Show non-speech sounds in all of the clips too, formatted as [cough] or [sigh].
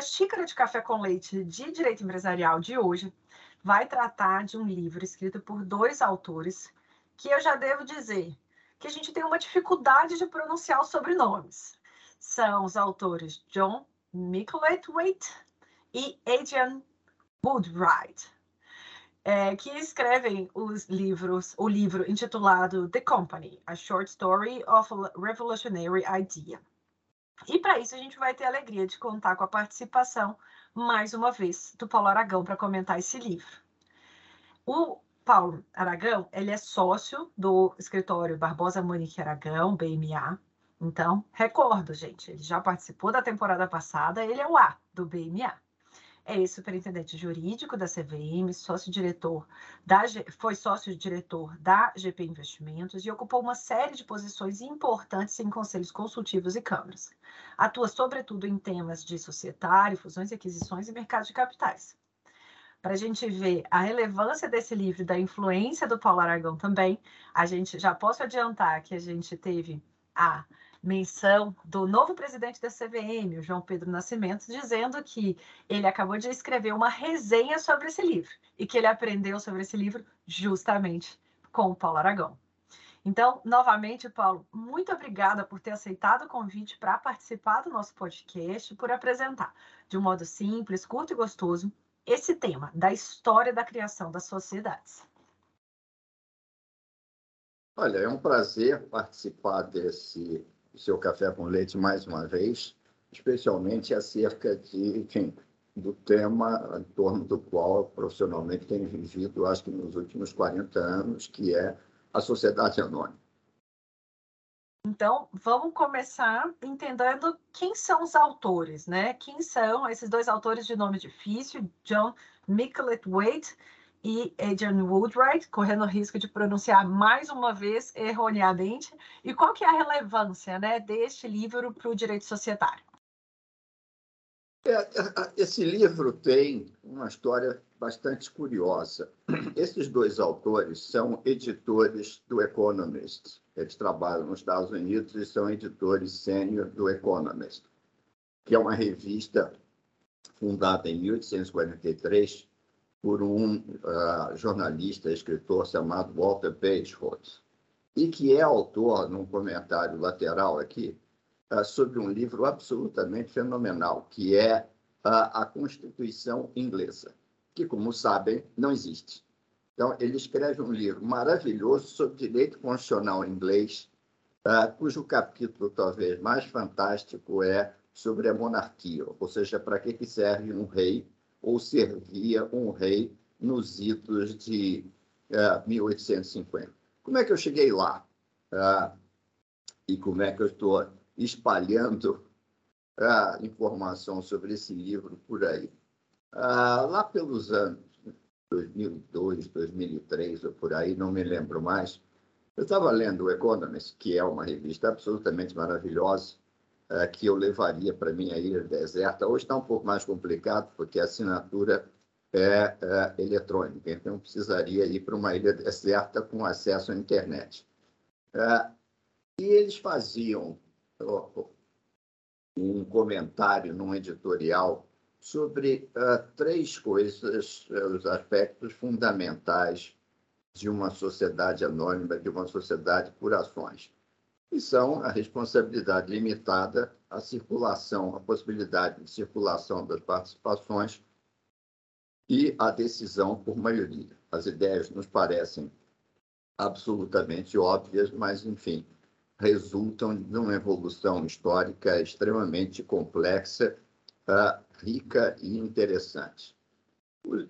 Nossa xícara de café com leite de direito empresarial de hoje vai tratar de um livro escrito por dois autores que eu já devo dizer que a gente tem uma dificuldade de pronunciar os sobrenomes. São os autores John Micklethwaite e Adrian Woodwright, é, que escrevem os livros, o livro intitulado The Company, A Short Story of a Revolutionary Idea. E para isso a gente vai ter a alegria de contar com a participação, mais uma vez, do Paulo Aragão para comentar esse livro. O Paulo Aragão, ele é sócio do escritório Barbosa Monique Aragão, BMA. Então, recordo, gente, ele já participou da temporada passada, ele é o A do BMA é ex-superintendente jurídico da CVM, sócio-diretor da foi sócio-diretor da GP Investimentos e ocupou uma série de posições importantes em conselhos consultivos e câmaras. Atua sobretudo em temas de societário, fusões e aquisições e mercado de capitais. Para a gente ver a relevância desse livro da influência do Paulo Aragão também, a gente já posso adiantar que a gente teve a menção do novo presidente da CVM, o João Pedro Nascimento, dizendo que ele acabou de escrever uma resenha sobre esse livro e que ele aprendeu sobre esse livro justamente com o Paulo Aragão. Então, novamente, Paulo, muito obrigada por ter aceitado o convite para participar do nosso podcast, por apresentar de um modo simples, curto e gostoso esse tema da história da criação das sociedades. Olha, é um prazer participar desse o seu café com leite mais uma vez, especialmente acerca de, enfim, do tema em torno do qual profissionalmente tenho vivido, acho que nos últimos 40 anos, que é a sociedade anônima. Então, vamos começar entendendo quem são os autores, né? Quem são esses dois autores de nome difícil, John Micklethwaite e Adrian Woodwright, correndo o risco de pronunciar mais uma vez erroneamente. E qual que é a relevância né, deste livro para o direito societário? É, é, esse livro tem uma história bastante curiosa. Esses dois autores são editores do Economist. Eles trabalham nos Estados Unidos e são editores sênior do Economist, que é uma revista fundada em 1843 por um uh, jornalista, escritor chamado Walter Bagehot, e que é autor, num comentário lateral aqui, uh, sobre um livro absolutamente fenomenal, que é uh, a Constituição Inglesa, que, como sabem, não existe. Então, ele escreve um livro maravilhoso sobre direito constitucional inglês, cujo capítulo talvez mais fantástico é sobre a monarquia, ou seja, para que serve um rei ou servia um rei nos idos de uh, eh, 1850. Como é que eu cheguei lá? Uh, e como é que eu estou espalhando uh, informação sobre esse livro por aí? Uh, lá pelos anos 2002, 2003 ou por aí, não me lembro mais, eu estava lendo o Economist, que é uma revista absolutamente maravilhosa, que eu levaria para minha ilha deserta. Hoje está um pouco mais complicado, porque a assinatura é, é eletrônica, então precisaria ir para uma ilha deserta com acesso à internet. É, e eles faziam um comentário num editorial sobre uh, três coisas, uh, os aspectos fundamentais de uma sociedade anônima, de uma sociedade por ações. E são a responsabilidade limitada, a circulação, a possibilidade de circulação das participações e a decisão por maioria. As ideias nos parecem absolutamente óbvias, mas, enfim, resultam de uma evolução histórica extremamente complexa, uh, rica e interessante. Uh,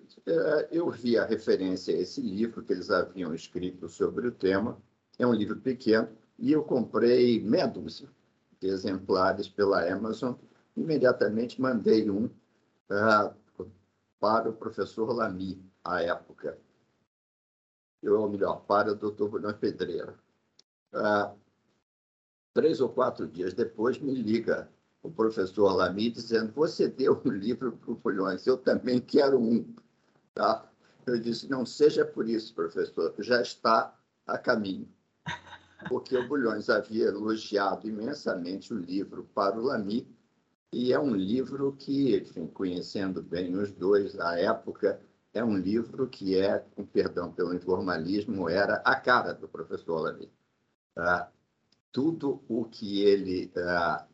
eu vi a referência a esse livro que eles haviam escrito sobre o tema. É um livro pequeno e eu comprei meia dúzia de exemplares pela Amazon. Imediatamente mandei um uh, para o professor Lamy, à época. Eu, ou melhor, para o doutor Bruno Pedreira. Uh, Três ou quatro dias depois, me liga o professor Lamy dizendo: Você deu um livro para o Bulhões, eu também quero um. Tá? Eu disse: Não seja por isso, professor, já está a caminho. Porque o Bulhões havia elogiado imensamente o livro para o Lamy, e é um livro que, enfim, conhecendo bem os dois à época, é um livro que é, com perdão pelo informalismo, era a cara do professor Lamy. Tá? tudo o que ele uh,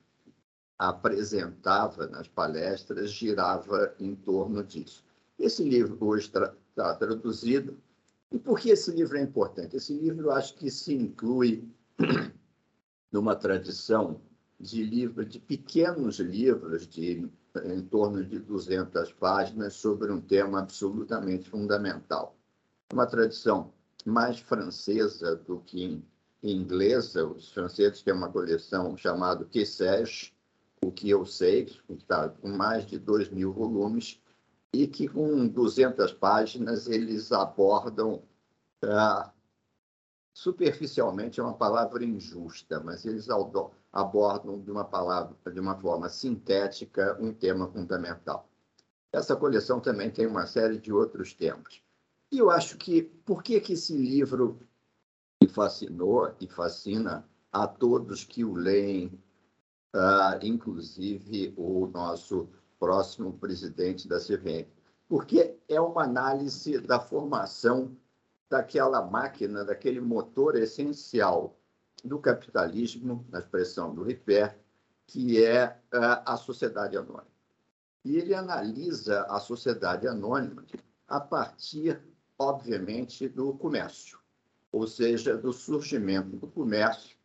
apresentava nas palestras girava em torno disso. Esse livro hoje está tra traduzido. E por que esse livro é importante? Esse livro, eu acho que se inclui [clears throat] numa tradição de livro, de pequenos livros de em torno de 200 páginas sobre um tema absolutamente fundamental. Uma tradição mais francesa do que inglesa, os franceses têm uma coleção chamada Que sais o que eu sei, que está com mais de 2 mil volumes, e que com 200 páginas eles abordam, ah, superficialmente é uma palavra injusta, mas eles abordam de uma palavra, de uma forma sintética, um tema fundamental. Essa coleção também tem uma série de outros temas. E eu acho que, por que, que esse livro que fascinou e fascina a todos que o leem, uh, inclusive o nosso próximo presidente da CVM, porque é uma análise da formação daquela máquina, daquele motor essencial do capitalismo, na expressão do Ripper, que é uh, a sociedade anônima. E ele analisa a sociedade anônima a partir, obviamente, do comércio ou seja, do surgimento do comércio,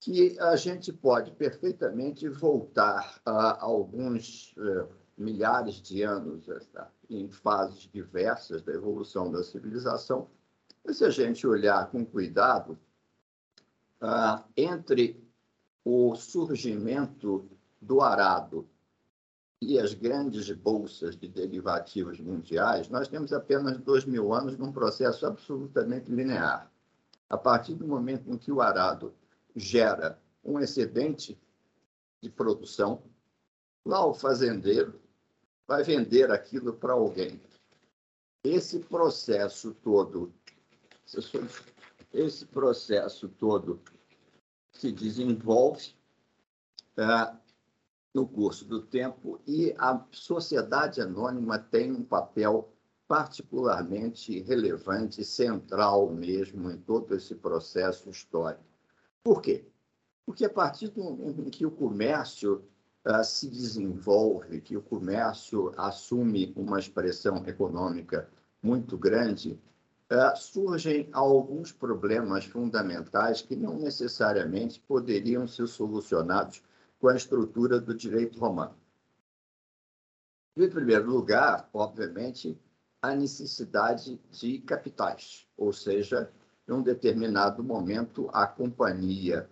que a gente pode perfeitamente voltar a alguns uh, milhares de anos tá? em fases diversas da evolução da civilização. E se a gente olhar com cuidado, uh, entre o surgimento do arado e as grandes bolsas de derivativos mundiais, nós temos apenas dois mil anos num processo absolutamente linear. A partir do momento em que o arado gera um excedente de produção, lá o fazendeiro vai vender aquilo para alguém. Esse processo todo, esse processo todo se desenvolve uh, no curso do tempo e a sociedade anônima tem um papel particularmente relevante, central mesmo em todo esse processo histórico. Por quê? Porque a partir do momento em que o comércio uh, se desenvolve, que o comércio assume uma expressão econômica muito grande, uh, surgem alguns problemas fundamentais que não necessariamente poderiam ser solucionados com a estrutura do direito romano. Em primeiro lugar, obviamente, a necessidade de capitais, ou seja, em determinado momento, a companhia,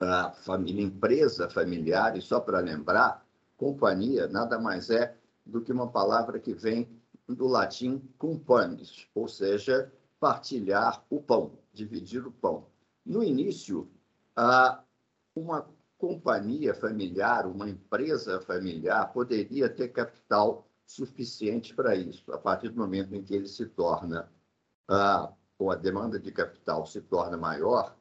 a família, empresa familiar, e só para lembrar, companhia nada mais é do que uma palavra que vem do latim cumpanis, ou seja, partilhar o pão, dividir o pão. No início, uma companhia familiar, uma empresa familiar, poderia ter capital suficiente para isso. A partir do momento em que ele se torna, ou a demanda de capital se torna maior,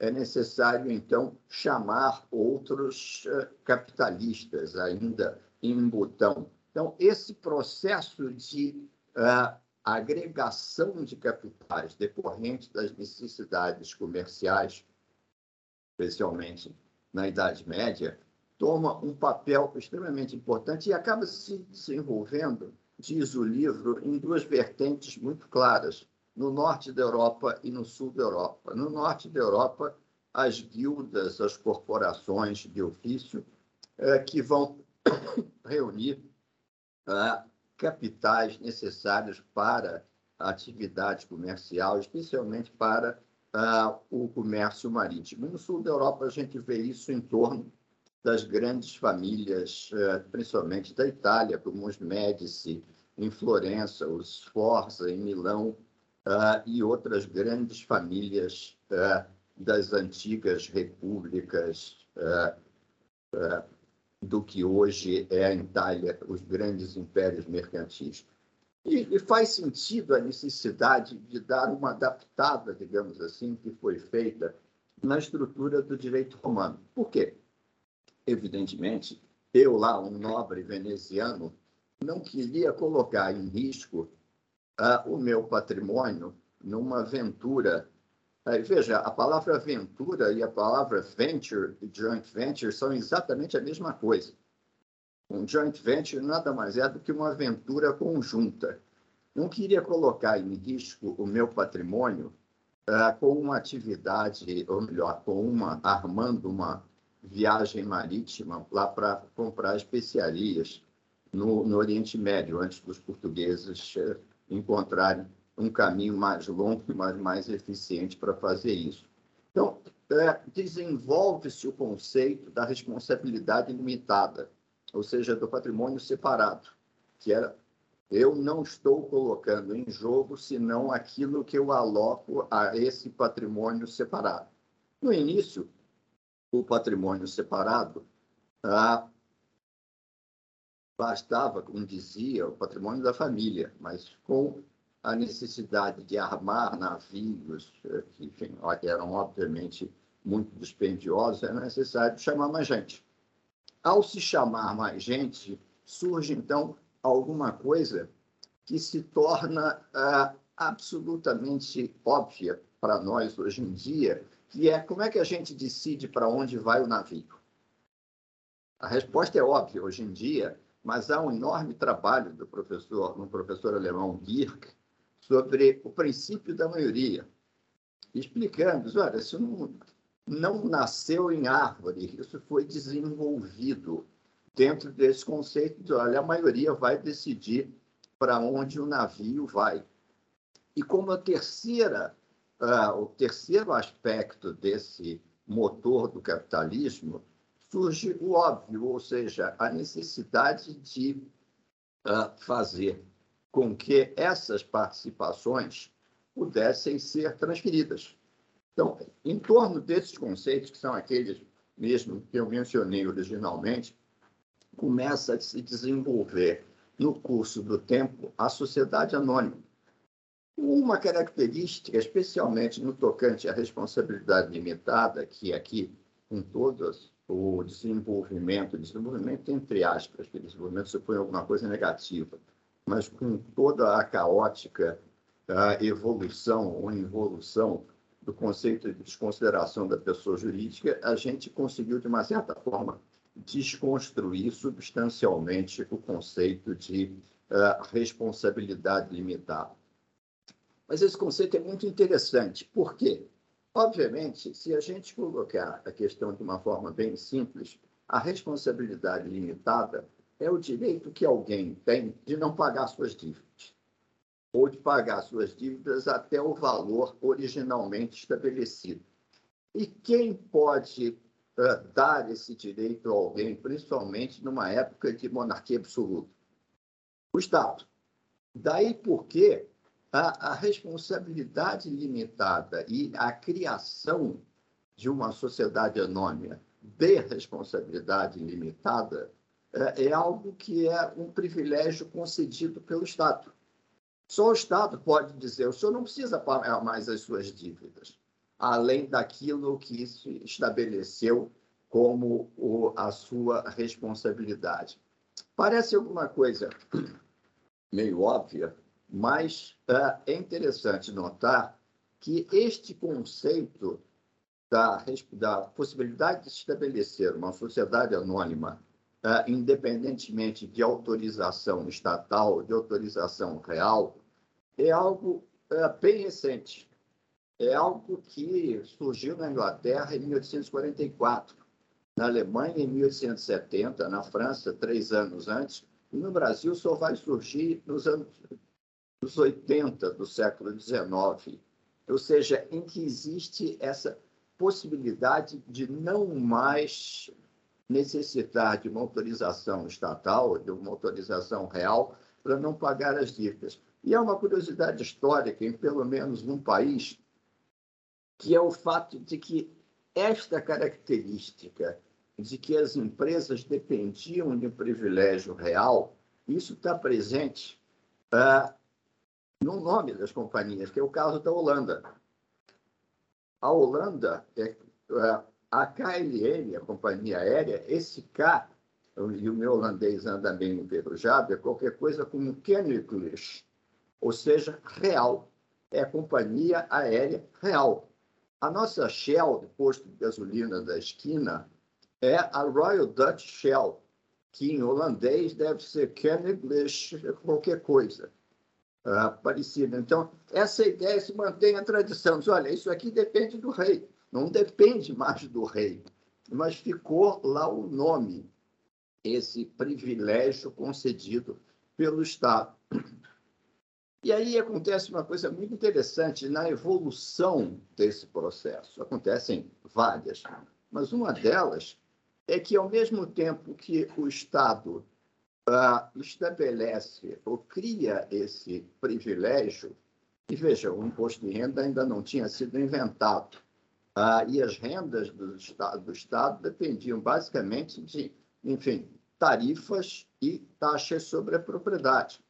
é necessário, então, chamar outros uh, capitalistas ainda em botão. Então, esse processo de uh, agregação de capitais decorrente das necessidades comerciais, especialmente na Idade Média, toma um papel extremamente importante e acaba se desenvolvendo, diz o livro, em duas vertentes muito claras, no norte da Europa e no sul da Europa. No norte da Europa, as guildas, as corporações de ofício, é, que vão [coughs] reunir é, capitais necessários para a atividade comercial, especialmente para uh, o comércio marítimo. No sul da Europa, a gente vê isso em torno das grandes famílias, uh, principalmente da Itália, como os Médici em Florença, os Sforza em Milão uh, e outras grandes famílias das antigas repúblicas do que hoje é a Itália, os grandes impérios mercantis. E, e, faz sentido a necessidade de dar uma adaptada, digamos assim, que foi feita na estrutura do direito romano. Por quê? Evidentemente, eu lá, um nobre veneziano, não queria colocar em risco o meu patrimônio numa aventura. Veja, a palavra aventura e a palavra venture, joint venture, são exatamente a mesma coisa. Um joint venture nada mais é do que uma aventura conjunta. Não queria colocar em risco o meu patrimônio uh, com uma atividade, ou melhor, com uma armando uma viagem marítima lá para comprar especiarias no, no, Oriente Médio, antes dos portugueses uh, encontrarem um caminho mais longo, mas mais eficiente para fazer isso. Então, uh, desenvolve-se o conceito da responsabilidade limitada ou seja, do patrimônio separado, que era eu não estou colocando em jogo senão aquilo que eu aloco a esse patrimônio separado. No início, o patrimônio separado ah, bastava, como dizia, o patrimônio da família, mas com a necessidade de armar navios, eh, que enfim, eram obviamente muito dispendiosos, era necessário chamar mais gente. Ao se chamar mais gente, surge então alguma coisa que se torna ah, absolutamente óbvia para nós hoje em dia, que é como é que a gente decide para onde vai o navio? A resposta é óbvia hoje em dia, mas há um enorme trabalho do professor, um professor alemão Dirk, sobre o princípio da maioria, explicando, olha, isso não, não nasceu em árvore, isso foi desenvolvido dentro desse conceito de, olha, a maioria vai decidir para onde o navio vai. E como a terceira, uh, o terceiro aspecto desse motor do capitalismo, surge o óbvio, ou seja, a necessidade de uh, fazer com que essas participações pudessem ser transferidas. Então, em torno desses conceitos, que são aqueles mesmo que eu mencionei originalmente, começa a se desenvolver no curso do tempo a sociedade anônima. Uma característica, especialmente no tocante à responsabilidade limitada, que aqui, com todos o desenvolvimento, desenvolvimento entre aspas, que desenvolvimento supõe alguma coisa negativa, mas com toda a caótica a evolução ou involução do conceito de desconsideração da pessoa jurídica, a gente conseguiu, de uma certa forma, desconstruir substancialmente o conceito de uh, responsabilidade limitada. Mas esse conceito é muito interessante. Por quê? Obviamente, se a gente colocar a questão de uma forma bem simples, a responsabilidade limitada é o direito que alguém tem de não pagar suas dívidas ou de pagar suas dívidas até o valor originalmente estabelecido. E quem pode uh, dar esse direito a alguém, principalmente numa época de monarquia absoluta? O Estado. Daí porque a, a responsabilidade limitada e a criação de uma sociedade anônima de responsabilidade limitada é, é algo que é um privilégio concedido pelo Estado. Só o Estado pode dizer: o senhor não precisa pagar mais as suas dívidas, além daquilo que se estabeleceu como o, a sua responsabilidade. Parece alguma coisa meio óbvia, mas uh, é interessante notar que este conceito da, da possibilidade de estabelecer uma sociedade anônima, uh, independentemente de autorização estatal, de autorização real, é algo uh, bem recente. É algo que surgiu na Inglaterra em 1844, na Alemanha em 1870, na França três anos antes, e no Brasil só vai surgir nos anos nos 80 do século XIX, ou seja, em que existe essa possibilidade de não mais necessitar de uma autorização estatal, de uma autorização real, para não pagar as dívidas. E há uma curiosidade histórica em pelo menos um país, que é o fato de que esta característica de que as empresas dependiam de um privilégio real, isso está presente ah, no nome das companhias, que é o caso da Holanda. A Holanda, é, é, a KLM, a companhia aérea, esse K, e o meu holandês anda bem enferrujado, é qualquer coisa como Koninklijke, ou seja, real. É a companhia aérea real. A nossa Shell, de posto de gasolina da esquina, é a Royal Dutch Shell, que em holandês deve ser Koninklijke qualquer coisa uh, parecida. Então, essa ideia se mantém a tradição. Diz, olha, isso aqui depende do rei. Não depende mais do rei, mas ficou lá o nome, esse privilégio concedido pelo Estado. E aí acontece uma coisa muito interessante na evolução desse processo. Acontecem várias, mas uma delas é que, ao mesmo tempo que o Estado uh, estabelece ou cria esse privilégio, e veja, o imposto de renda ainda não tinha sido inventado, uh, e as rendas do Estado, do Estado dependiam basicamente de, enfim, tarifas e taxas sobre a propriedade.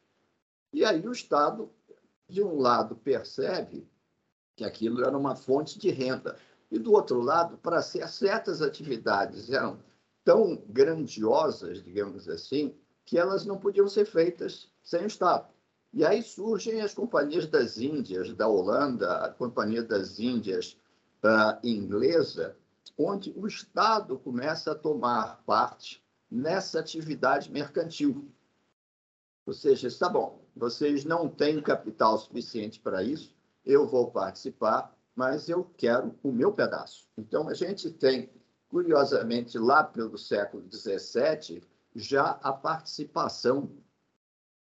E aí o Estado, de um lado, percebe que aquilo era uma fonte de renda, e do outro lado, para certas atividades eram tão grandiosas, digamos assim, que elas não podiam ser feitas sem o Estado. E aí surgem as companhias das Índias, da Holanda, a Companhia das Índias uh, inglesa, onde o Estado começa a tomar parte nessa atividade mercantil. Ou seja, está bom, vocês não têm capital suficiente para isso, eu vou participar, mas eu quero o meu pedaço. Então, a gente tem, curiosamente, lá pelo século XVII, já a participação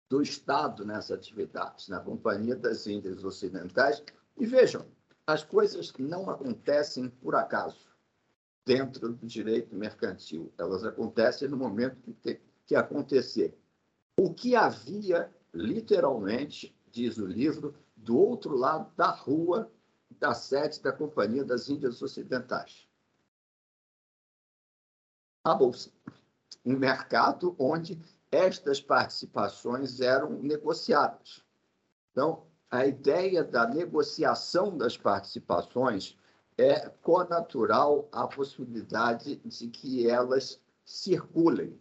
do Estado nessa atividade, na Companhia das Índias Ocidentais. E vejam, as coisas não acontecem por acaso dentro do direito mercantil. Elas acontecem no momento que tem que acontecer. O que havia, literalmente, diz o livro, do outro lado da rua da sede da Companhia das Índias Ocidentais? A Bolsa um mercado onde estas participações eram negociadas. Então, a ideia da negociação das participações é conatural à possibilidade de que elas circulem.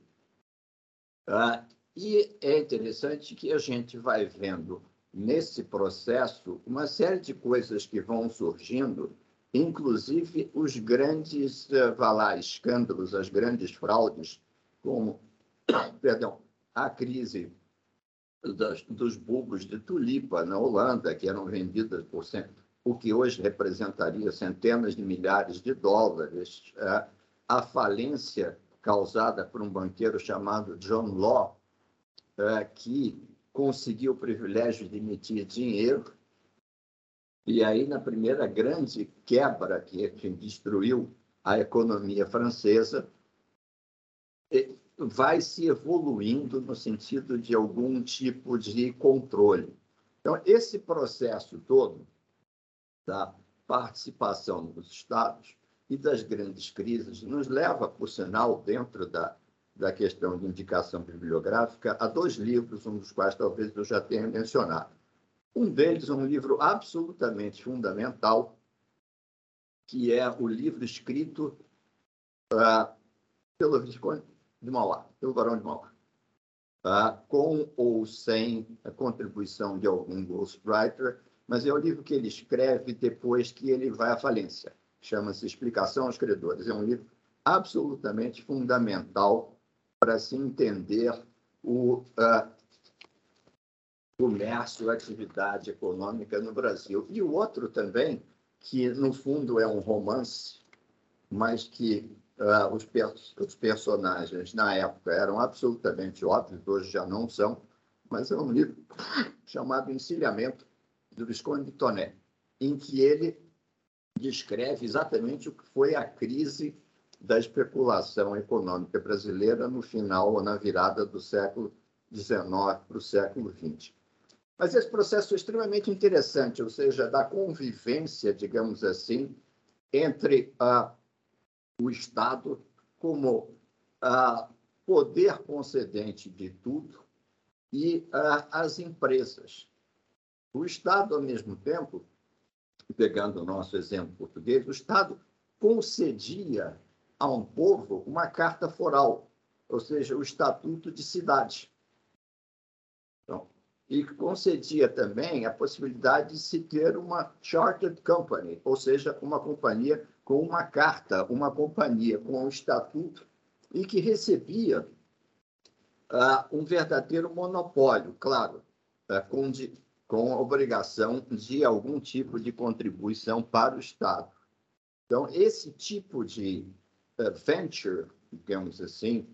Ah, e é interessante que a gente vai vendo nesse processo uma série de coisas que vão surgindo, inclusive os grandes, uh, lá, escândalos, as grandes fraudes como [coughs] perdão, a crise das, dos bulbos de tulipa na Holanda, que eram vendidas por o que hoje representaria centenas de milhares de dólares, é, a falência causada por um banqueiro chamado John Law, é, que conseguiu o privilégio de emitir dinheiro. E aí, na primeira grande quebra que destruiu a economia francesa, vai se evoluindo no sentido de algum tipo de controle. Então, esse processo todo da participação dos Estados e das grandes crises nos leva, por sinal, dentro da, da questão de indicação bibliográfica, a dois livros, um dos quais talvez eu já tenha mencionado. Um deles é um livro absolutamente fundamental, que é o livro escrito uh, pelo Visconde de Mauá, pelo Barão de Mauá, uh, com ou sem a contribuição de algum ghostwriter, mas é o livro que ele escreve depois que ele vai à falência. Chama-se Explicação aos Credores. É um livro absolutamente fundamental para se entender o uh, comércio, a atividade econômica no Brasil. E o outro também, que no fundo é um romance, mas que uh, os, pers os personagens na época eram absolutamente óbvios, hoje já não são, mas é um livro chamado Encilhamento, do Visconde de Toné, em que ele descreve exatamente o que foi a crise da especulação econômica brasileira no final ou na virada do século XIX para o século XX. Mas esse processo é extremamente interessante, ou seja, da convivência, digamos assim, entre ah, o Estado como ah, poder concedente de tudo e ah, as empresas. O Estado, ao mesmo tempo, pegando o nosso exemplo português, o Estado concedia a um povo uma carta foral, ou seja, o Estatuto de Cidade. Então, e concedia também a possibilidade de se ter uma chartered company, ou seja, uma companhia com uma carta, uma companhia com um estatuto e que recebia uh, um verdadeiro monopólio, claro, uh, com, de, com a obrigação de algum tipo de contribuição para o Estado. Então, esse tipo de uh, venture, digamos assim,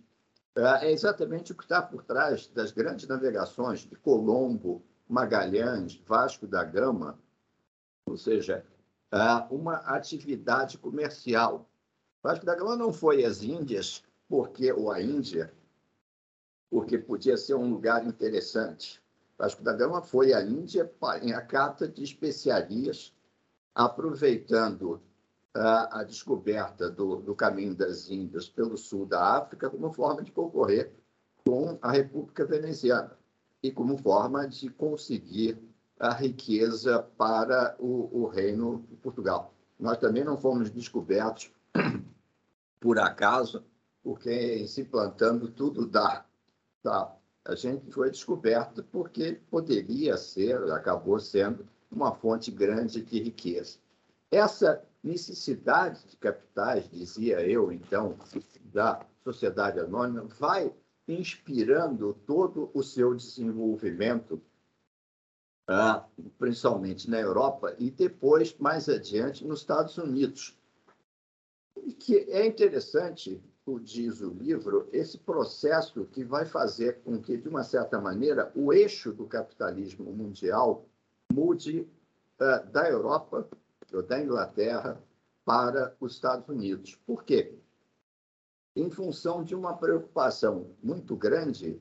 uh, é exatamente o que está por trás das grandes navegações de Colombo, Magalhães, Vasco da Gama, ou seja, uma atividade comercial. Vasco da Gama não foi às Índias, porque ou a Índia, porque podia ser um lugar interessante. Vasco da Gama foi à Índia em a cata de especiarias, aproveitando a, a descoberta do, do, caminho das Índias pelo sul da África como forma de concorrer com a República Veneziana e como forma de conseguir a riqueza para o, o reino de Portugal. Nós também não fomos descobertos [clears throat] por acaso, porque se plantando tudo dá. Tá? A gente foi descoberto porque poderia ser, acabou sendo, uma fonte grande de riqueza. Essa necessidade de capitais, dizia eu, então, da sociedade anônima, vai inspirando todo o seu desenvolvimento, ah, principalmente na Europa e depois, mais adiante, nos Estados Unidos. E que é interessante, o diz o livro, esse processo que vai fazer com que, de uma certa maneira, o eixo do capitalismo mundial mude ah, da Europa da Inglaterra para os Estados Unidos. Por quê? Em função de uma preocupação muito grande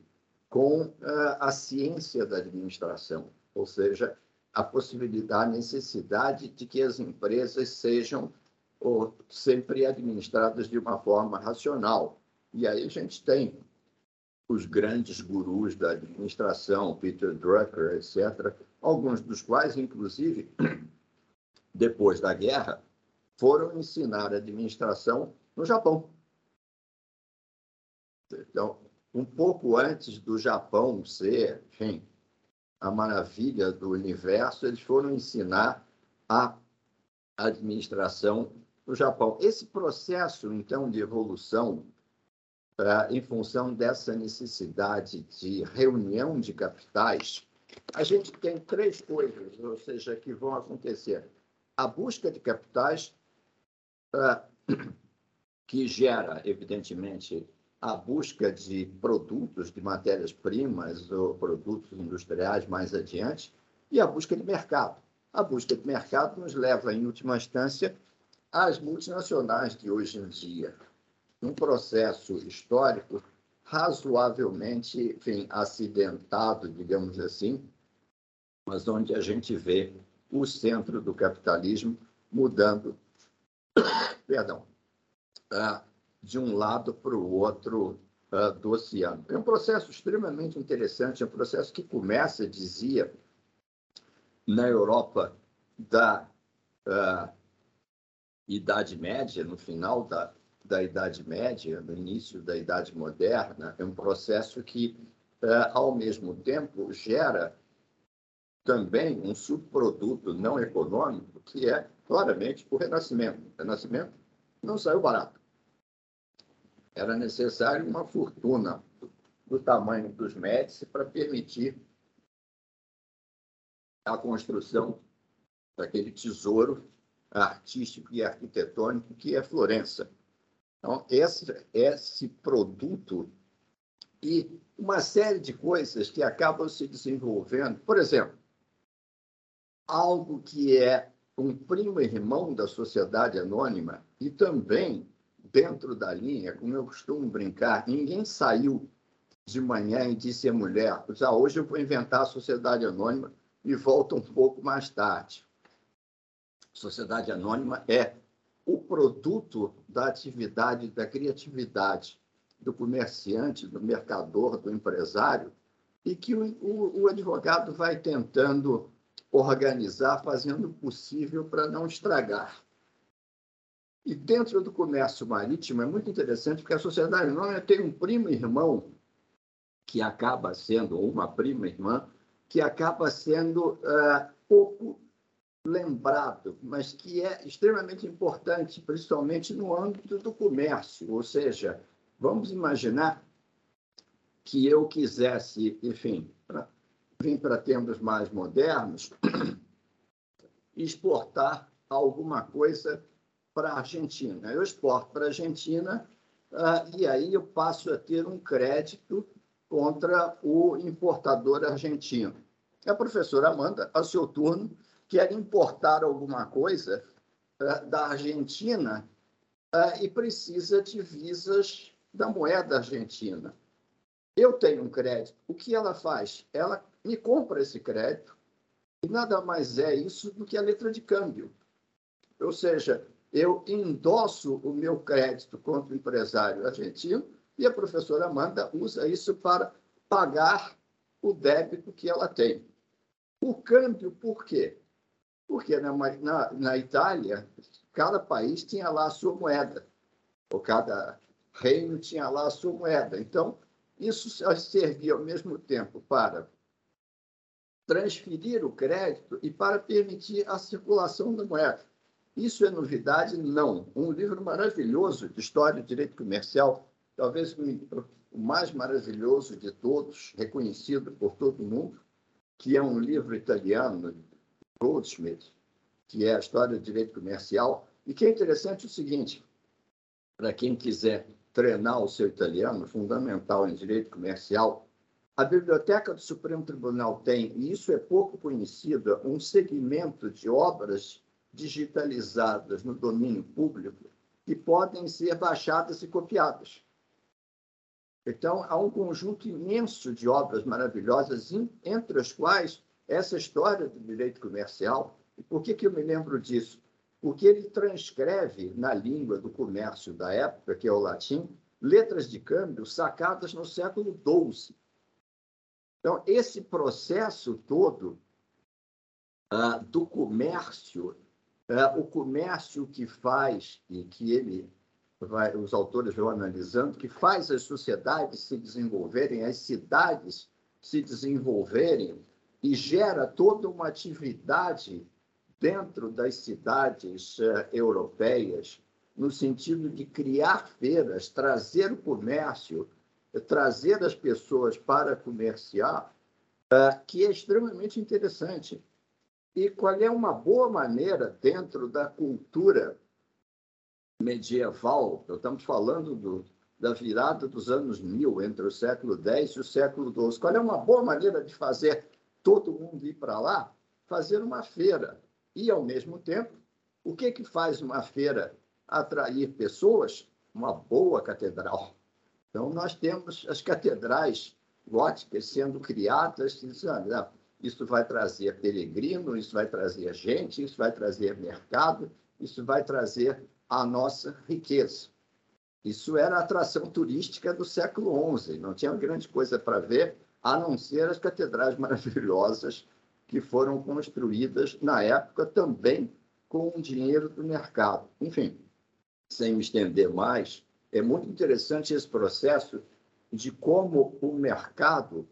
com uh, a ciência da administração, ou seja, a possibilidade, a necessidade de que as empresas sejam ou, sempre administradas de uma forma racional. E aí a gente tem os grandes gurus da administração, Peter Drucker, etc., alguns dos quais, inclusive, [clears throat] depois da guerra, foram ensinar administração no Japão. Então, um pouco antes do Japão ser, enfim, a maravilha do universo, eles foram ensinar a administração no Japão. Esse processo, então, de evolução, uh, em função dessa necessidade de reunião de capitais, a gente tem três coisas, ou seja, que vão acontecer a busca de capitais, uh, [clears throat] que gera, evidentemente, a busca de produtos, de matérias-primas ou produtos industriais mais adiante, e a busca de mercado. A busca de mercado nos leva, em última instância, às multinacionais de hoje em dia. Um processo histórico razoavelmente enfim, acidentado, digamos assim, mas onde a gente vê o centro do capitalismo mudando [coughs] perdão, de um lado para o outro uh, do oceano. É um processo extremamente interessante, é um processo que começa, dizia, na Europa da uh, Idade Média, no final da, da Idade Média, no início da Idade Moderna, é um processo que, uh, ao mesmo tempo, gera também um subproduto não econômico, que é claramente o Renascimento. O Renascimento não saiu barato. Era necessário uma fortuna do tamanho dos Médici para permitir a construção daquele tesouro artístico e arquitetônico que é Florença. Então, esse, esse produto e uma série de coisas que acabam se desenvolvendo. Por exemplo, algo que é um primo irmão da sociedade anônima e também dentro da linha, como eu costumo brincar, ninguém saiu de manhã e disse à mulher: ah, hoje eu vou inventar a sociedade anônima e volta um pouco mais tarde. Sociedade anônima é o produto da atividade, da criatividade do comerciante, do mercador, do empresário, e que o, o, o advogado vai tentando organizar, fazendo o possível para não estragar. E dentro do comércio marítimo é muito interessante, porque a sociedade anônima tem um primo irmão que acaba sendo, ou uma prima irmã, que acaba sendo uh, pouco lembrado, mas que é extremamente importante, principalmente no âmbito do comércio. Ou seja, vamos imaginar que eu quisesse, enfim, pra, vim para tempos mais modernos, [clears throat] exportar alguma coisa para a Argentina. Eu exporto para a Argentina uh, e aí eu passo a ter um crédito contra o importador argentino. A professora Amanda, a seu turno, quer importar alguma coisa uh, da Argentina uh, e precisa de visas da moeda argentina. Eu tenho um crédito. O que ela faz? Ela me compra esse crédito e nada mais é isso do que a letra de câmbio. Ou seja, eu endosso o meu crédito contra o empresário argentino e a professora Amanda usa isso para pagar o débito que ela tem. O câmbio, por quê? Porque na, na, na Itália, cada país tinha lá a sua moeda, ou cada reino tinha lá a sua moeda. Então, isso servia ao mesmo tempo para transferir o crédito e para permitir a circulação da moeda. Isso é novidade? Não. Um livro maravilhoso de história do direito comercial, talvez o mais maravilhoso de todos, reconhecido por todo mundo, que é um livro italiano Goldsmith, que é a história do direito comercial, e que é interessante o seguinte, para quem quiser treinar o seu italiano, fundamental em direito comercial, a Biblioteca do Supremo Tribunal tem, e isso é pouco conhecido, um segmento de obras digitalizadas no domínio público que podem ser baixadas e copiadas. Então, há um conjunto imenso de obras maravilhosas, entre as quais essa história do direito comercial. E por que, que eu me lembro disso? Porque ele transcreve na língua do comércio da época, que é o latim, letras de câmbio sacadas no século XII. Então, esse processo todo uh, do comércio, o comércio que faz, e que ele vai, os autores vão analisando, que faz as sociedades se desenvolverem, as cidades se desenvolverem, e gera toda uma atividade dentro das cidades uh, europeias, no sentido de criar feiras, trazer o comércio, trazer as pessoas para comerciar, uh, que é extremamente interessante. E qual é uma boa maneira, dentro da cultura medieval, estamos falando do, da virada dos anos mil, entre o século X e o século XII, qual é uma boa maneira de fazer todo mundo ir para lá, fazer uma feira. E, ao mesmo tempo, o que, que faz uma feira atrair pessoas? Uma boa catedral. Então, nós temos as catedrais góticas sendo criadas, ah, isso vai trazer peregrino, isso vai trazer gente, isso vai trazer mercado, isso vai trazer a nossa riqueza. Isso era a atração turística do século XI, não tinha grande coisa para ver, a não ser as catedrais maravilhosas que foram construídas na época também com o dinheiro do mercado. Enfim, sem me estender mais, é muito interessante esse processo de como o mercado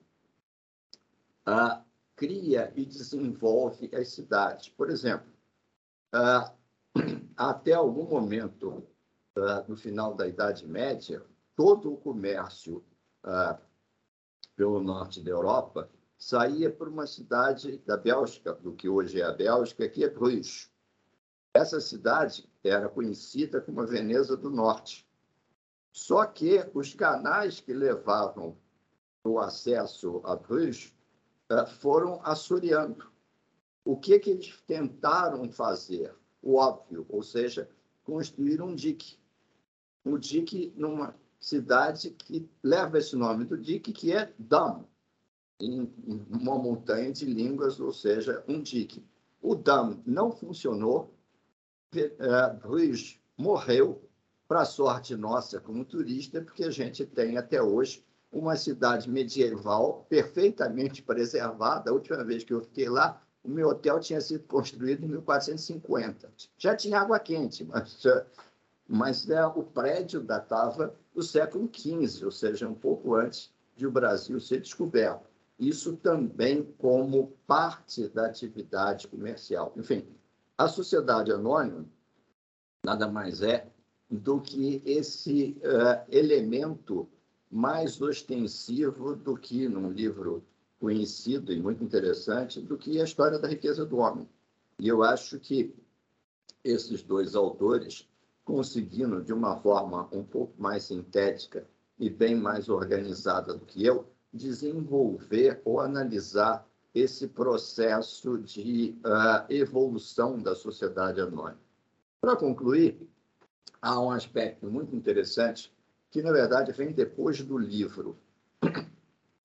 ah, cria e desenvolve as cidades. Por exemplo, ah, [clears throat] até algum momento ah, no final da Idade Média, todo o comércio ah, pelo norte da Europa saía por uma cidade da Bélgica, do que hoje é a Bélgica, que é Bruges. Essa cidade era conhecida como a Veneza do Norte. Só que os canais que levavam o acesso a Bruges foram assoreando. O que, que eles tentaram fazer? O óbvio, ou seja, construir um dique. Um dique numa cidade que leva esse nome do dique, que é Dam, em uma montanha de línguas, ou seja, um dique. O Dam não funcionou, eh, Bruges morreu, para sorte nossa como turista, porque a gente tem até hoje uma cidade medieval perfeitamente preservada. A última vez que eu fiquei lá, o meu hotel tinha sido construído em 1450. Já tinha água quente, mas, mas é, o prédio datava do século XV, ou seja, um pouco antes de o Brasil ser descoberto. Isso também como parte da atividade comercial. Enfim, a sociedade anônima nada mais é do que esse uh, elemento mais ostensivo do que num livro conhecido e muito interessante, do que a história da riqueza do homem. E eu acho que esses dois autores conseguiram, de uma forma um pouco mais sintética e bem mais organizada do que eu, desenvolver ou analisar esse processo de uh, evolução da sociedade anônima. Para concluir, há um aspecto muito interessante que, na verdade, vem depois do livro.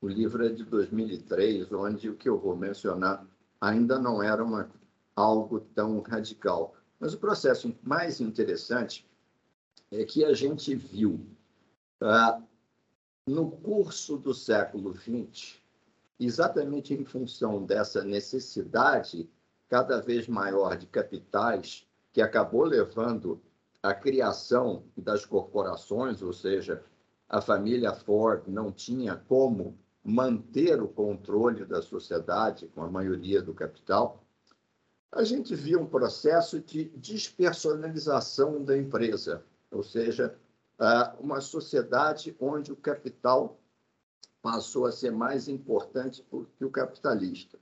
O livro é de 2003, onde o que eu vou mencionar ainda não era uma, algo tão radical. Mas o processo mais interessante é que a gente viu ah, no curso do século XX, exatamente em função dessa necessidade cada vez maior de capitais, que acabou levando a criação das corporações, ou seja, a família Ford não tinha como manter o controle da sociedade com a maioria do capital, a gente viu um processo de despersonalização da empresa, ou seja, uma sociedade onde o capital passou a ser mais importante que o capitalista.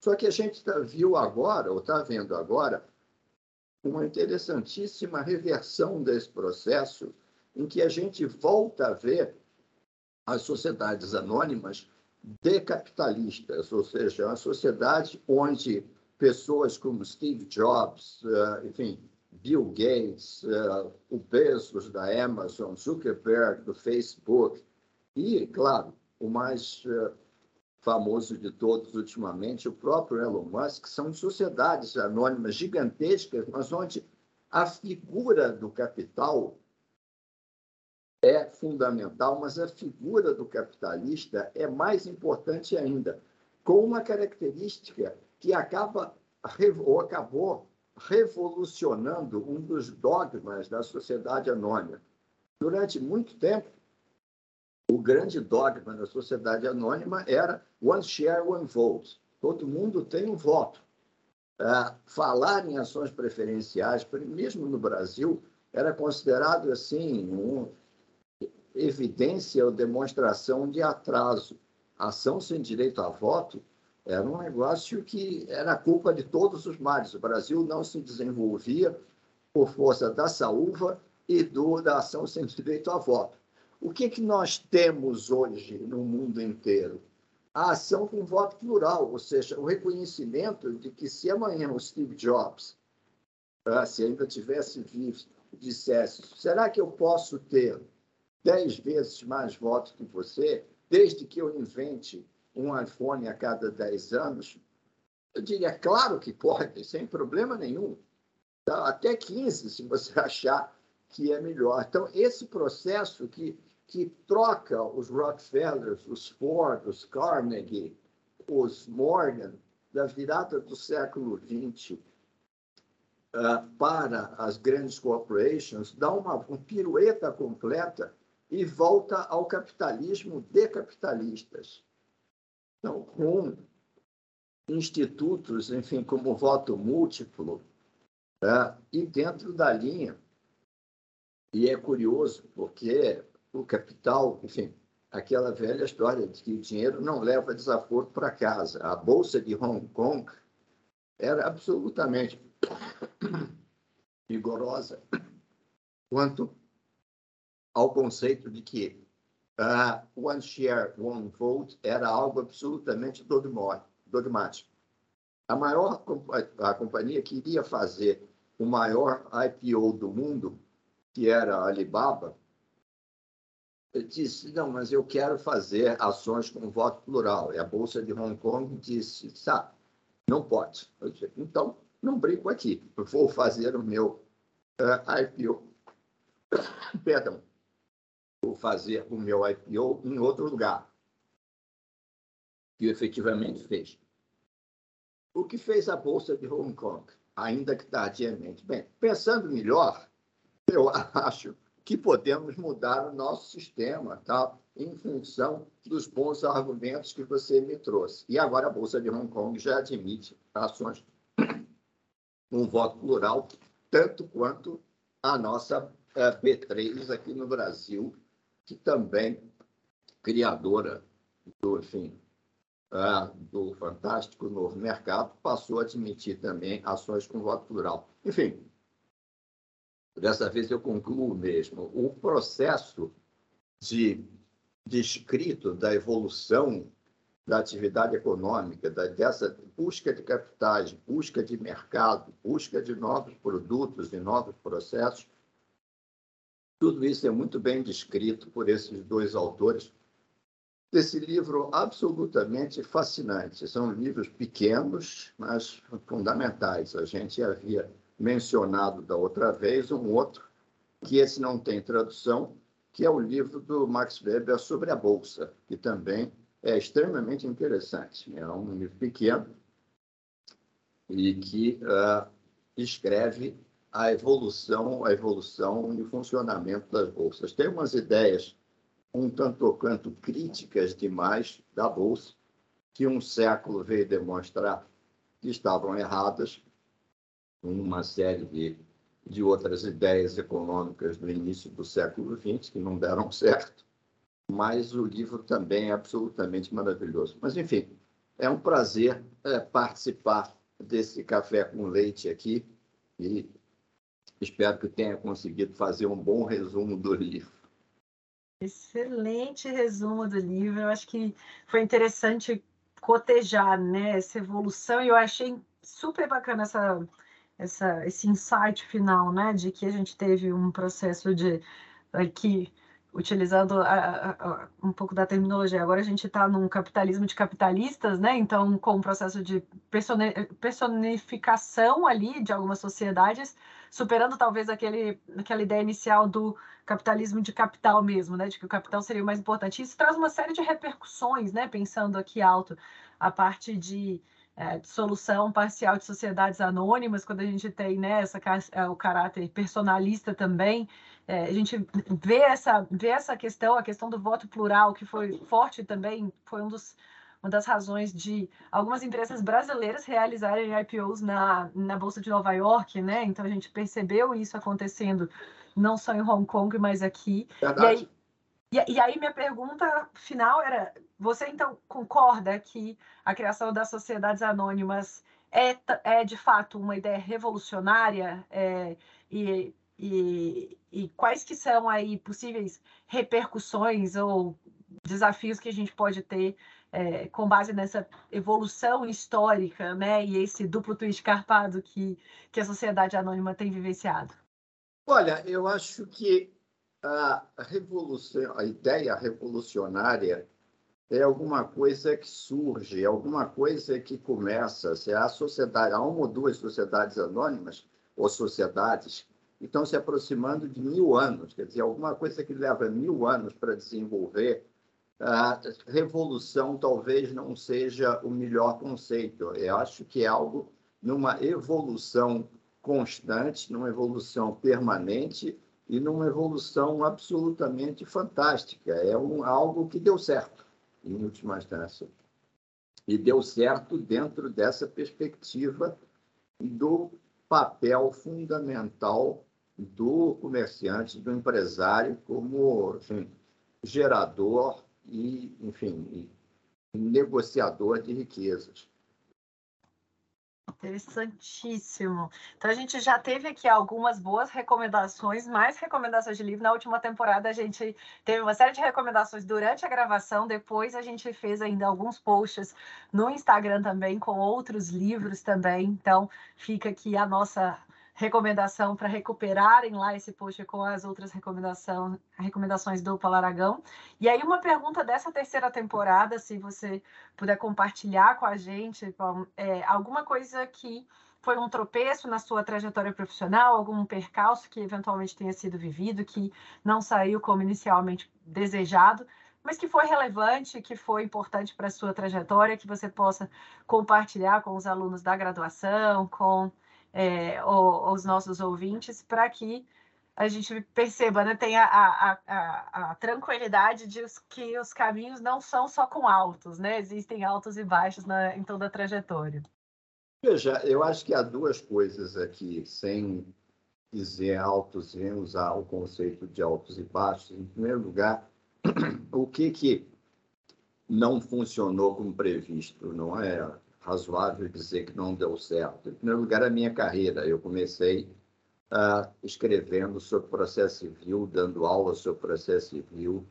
Só que a gente tá, viu agora, ou está vendo agora, uma interessantíssima reversão desse processo, em que a gente volta a ver as sociedades anônimas decapitalistas, ou seja, uma sociedade onde pessoas como Steve Jobs, eh, enfim, Bill Gates, eh, o Bezos da Amazon, Zuckerberg do Facebook e, claro, o mais eh, famoso de todos ultimamente, o próprio Elon Musk, são sociedades anônimas gigantescas, mas onde a figura do capital é fundamental, mas a figura do capitalista é mais importante ainda, com uma característica que acaba ou acabou revolucionando um dos dogmas da sociedade anônima. Durante muito tempo, o grande dogma da sociedade anônima era one share, one vote. Todo mundo tem um voto. Uh, falar em ações preferenciais, mesmo no Brasil, era considerado assim evidência ou demonstração de atraso. Ação sem direito a voto era um negócio que era culpa de todos os males. O Brasil não se desenvolvia por força da saúva e do, da ação sem direito a voto. O que, que nós temos hoje no mundo inteiro? A ação com voto plural, ou seja, o reconhecimento de que se amanhã o Steve Jobs, ah, se ainda tivesse vivo, dissesse: será que eu posso ter dez vezes mais votos que você, desde que eu invente um iPhone a cada dez anos? Eu diria, claro que pode, sem problema nenhum. Tá? Até 15, se você [laughs] achar que é melhor. Então, esse processo que, que troca os Rockefellers, os Ford, os Carnegie, os Morgan, da virada do século XX uh, para as grandes corporations, dá uma, uma pirueta completa e volta ao capitalismo de capitalistas. Então, com institutos, enfim, como voto múltiplo, uh, e dentro da linha. E é curioso, porque o capital, enfim, aquela velha história de que o dinheiro não leva desaforo para casa. A Bolsa de Hong Kong era absolutamente [coughs] rigorosa quanto ao conceito de que uh, one share, one vote era algo absolutamente dogmático. A maior a companhia que iria fazer o maior IPO do mundo, que era a Alibaba, disse, não, mas eu quero fazer ações com voto plural. E a Bolsa de Hong Kong disse, sabe, não pode. Disse, então, não brinco aqui. Eu vou fazer o meu uh, eh, IPO. [coughs] Perdão. Vou fazer o meu IPO em outro lugar. E efetivamente fez. O que fez a Bolsa de Hong Kong, ainda que tardiamente? Bem, pensando melhor, eu [laughs] acho que podemos mudar o nosso sistema, tá? em função dos bons argumentos que você me trouxe. E agora a Bolsa de Hong Kong já admite ações um voto plural, tanto quanto a nossa é, B3 aqui no Brasil, que também criadora do, enfim, é, do fantástico novo mercado, passou a admitir também ações com voto plural. Enfim, dessa vez eu concluo mesmo, o processo de descrito da evolução da atividade econômica, da, dessa busca de capitais, busca de mercado, busca de novos produtos e novos processos, tudo isso é muito bem descrito por esses dois autores. Esse livro absolutamente fascinante. São livros pequenos, mas fundamentais. A gente havia mencionado da outra vez, um outro, que esse não tem tradução, que é o livro do Max Weber sobre a Bolsa, que também é extremamente interessante. É um livro pequeno e que uh, escreve a evolução, a evolução e o funcionamento das bolsas. Tem umas ideias um tanto ou quanto críticas demais da bolsa, que um século veio demonstrar que estavam erradas, uma série de, de outras ideias econômicas do início do século XX que não deram certo, mas o livro também é absolutamente maravilhoso. Mas, enfim, é um prazer é, participar desse café com leite aqui e espero que tenha conseguido fazer um bom resumo do livro. Excelente resumo do livro. Eu acho que foi interessante cotejar né, essa evolução e eu achei super bacana essa essa, esse insight final, né, de que a gente teve um processo de que utilizando a, a, a, um pouco da terminologia, agora a gente está num capitalismo de capitalistas, né? Então, com um processo de personificação ali de algumas sociedades, superando talvez aquele, aquela ideia inicial do capitalismo de capital mesmo, né? De que o capital seria o mais importante. Isso traz uma série de repercussões, né? Pensando aqui alto, a parte de é, dissolução parcial de sociedades anônimas, quando a gente tem né, essa, é, o caráter personalista também, é, a gente vê essa, vê essa questão, a questão do voto plural, que foi forte também, foi um dos, uma das razões de algumas empresas brasileiras realizarem IPOs na, na Bolsa de Nova York, né? Então a gente percebeu isso acontecendo não só em Hong Kong, mas aqui. Verdade. E aí, e, e aí minha pergunta final era: você então concorda que a criação das sociedades anônimas é, é de fato uma ideia revolucionária é, e, e, e, quais que são aí possíveis repercussões ou desafios que a gente pode ter é, com base nessa evolução histórica, né, e esse duplo twist carpado que, que a sociedade anônima tem vivenciado? Olha, eu acho que a revolução, a ideia revolucionária é alguma coisa que surge, é alguma coisa que começa. Se há sociedade, há uma ou duas sociedades anônimas, ou sociedades que estão se aproximando de mil anos. Quer dizer, alguma coisa que leva mil anos para desenvolver, a revolução talvez não seja o melhor conceito. Eu acho que é algo numa evolução constante, numa evolução permanente e numa evolução absolutamente fantástica. É um, algo que deu certo, em última instância. E deu certo dentro dessa perspectiva do papel fundamental do comerciante, do empresário, como enfim, gerador e, enfim, negociador de riquezas. Interessantíssimo. Então a gente já teve aqui algumas boas recomendações, mais recomendações de livro. Na última temporada a gente teve uma série de recomendações durante a gravação, depois a gente fez ainda alguns posts no Instagram também com outros livros também. Então fica aqui a nossa recomendação para recuperarem lá esse post com as outras recomendação, recomendações do Paulo Aragão. E aí, uma pergunta dessa terceira temporada, se você puder compartilhar com a gente, é, alguma coisa que foi um tropeço na sua trajetória profissional, algum percalço que eventualmente tenha sido vivido, que não saiu como inicialmente desejado, mas que foi relevante, que foi importante para a sua trajetória, que você possa compartilhar com os alunos da graduação, com é, os nossos ouvintes, para que a gente perceba, né, tenha a, a, a, tranquilidade de que os caminhos não são só com altos, né? Existem altos e baixos na, em toda a trajetória. Veja, eu acho que há duas coisas aqui, sem dizer altos, sem usar o conceito de altos e baixos. Em primeiro lugar, [clears throat] o que, que não funcionou como previsto, não é? Razoável dizer que não deu certo. Em primeiro lugar, a minha carreira. Eu comecei uh, escrevendo sobre processo civil, dando aula sobre processo civil.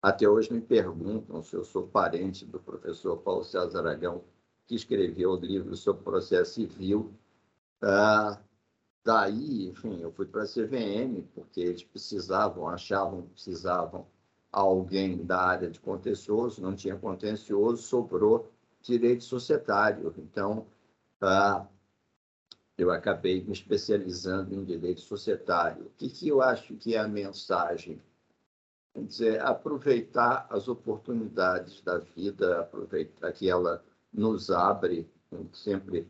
Até hoje me perguntam se eu sou parente do professor Paulo César Aragão, que escreveu o livro sobre processo civil. Uh, daí, enfim, eu fui para a CVM, porque eles precisavam, achavam que precisavam alguém da área de contencioso, não tinha contencioso, sobrou direito societário. Então, ah, eu acabei me especializando em direito societário. O que, que eu acho que é a mensagem? Quer dizer, aproveitar as oportunidades da vida, aproveitar que ela nos abre, sempre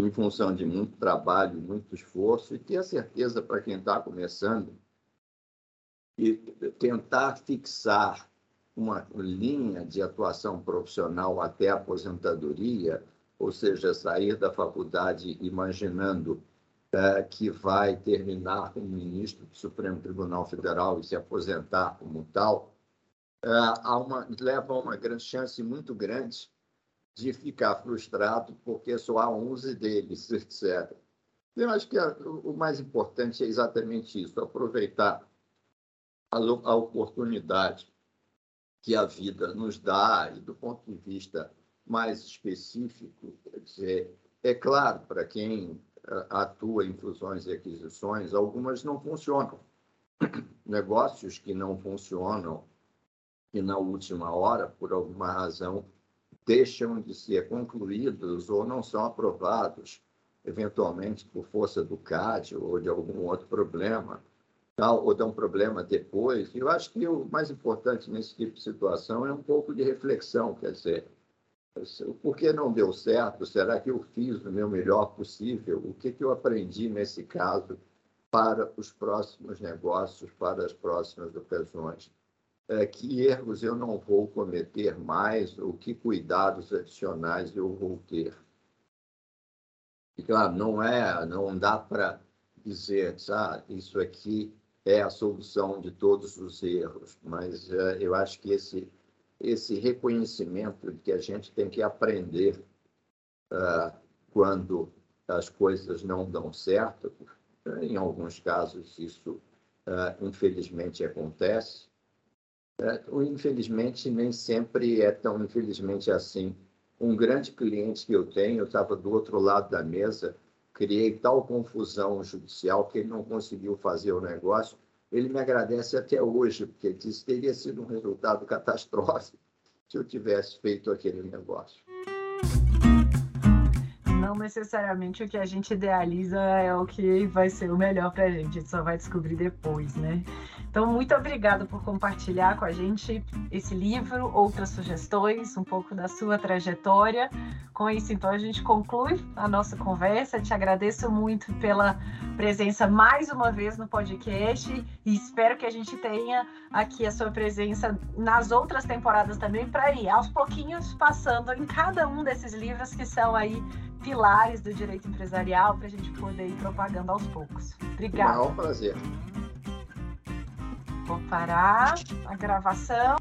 em função de muito trabalho, muito esforço, e ter a certeza para quem está começando e tentar fixar uma linha de atuação profissional até a aposentadoria, ou seja, sair da faculdade imaginando é, que vai terminar como ministro do Supremo Tribunal Federal e se aposentar como tal, é, há uma, leva a uma grande chance muito grande de ficar frustrado porque só há 11 deles, [laughs] etc. Eu acho que a, o mais importante é exatamente isso, aproveitar a, a oportunidade que a vida nos dá, e do ponto de vista mais específico, quer dizer, é claro, para quem eh, atua em fusões e aquisições, algumas não funcionam. [clears throat] Negócios que não funcionam e na última hora, por alguma razão, deixam de ser concluídos ou não são aprovados, eventualmente por força do CAD ou de algum outro problema tal, ou dá um problema depois. Eu acho que o mais importante nesse tipo de situação é um pouco de reflexão, quer dizer, por que não deu certo? Será que eu fiz o meu melhor possível? O que, que eu aprendi nesse caso para os próximos negócios, para as próximas ocasiões? É, que erros eu não vou cometer mais? Ou que cuidados adicionais eu vou ter? E, claro, não é, não dá para dizer, ah, isso aqui é a solução de todos os erros, mas uh, eu acho que esse, esse reconhecimento de que a gente tem que aprender uh, quando as coisas não dão certo, em alguns casos isso uh, infelizmente acontece, uh, infelizmente nem sempre é tão infelizmente assim. Um grande cliente que eu tenho, eu estava do outro lado da mesa, criei tal confusão judicial que ele não conseguiu fazer o negócio. Ele me agradece até hoje, porque disse que teria sido um resultado [laughs] catastrófico se eu tivesse feito aquele negócio. Necessariamente o que a gente idealiza é o que vai ser o melhor para a gente, a gente só vai descobrir depois, né? Então, muito obrigada por compartilhar com a gente esse livro, outras sugestões, um pouco da sua trajetória. Com isso, então, a gente conclui a nossa conversa. Te agradeço muito pela presença mais uma vez no podcast e espero que a gente tenha aqui a sua presença nas outras temporadas também para ir aos pouquinhos passando em cada um desses livros que são aí pilares do direito empresarial para a gente poder ir propagando aos poucos. Obrigada. É um prazer. Vou parar a gravação.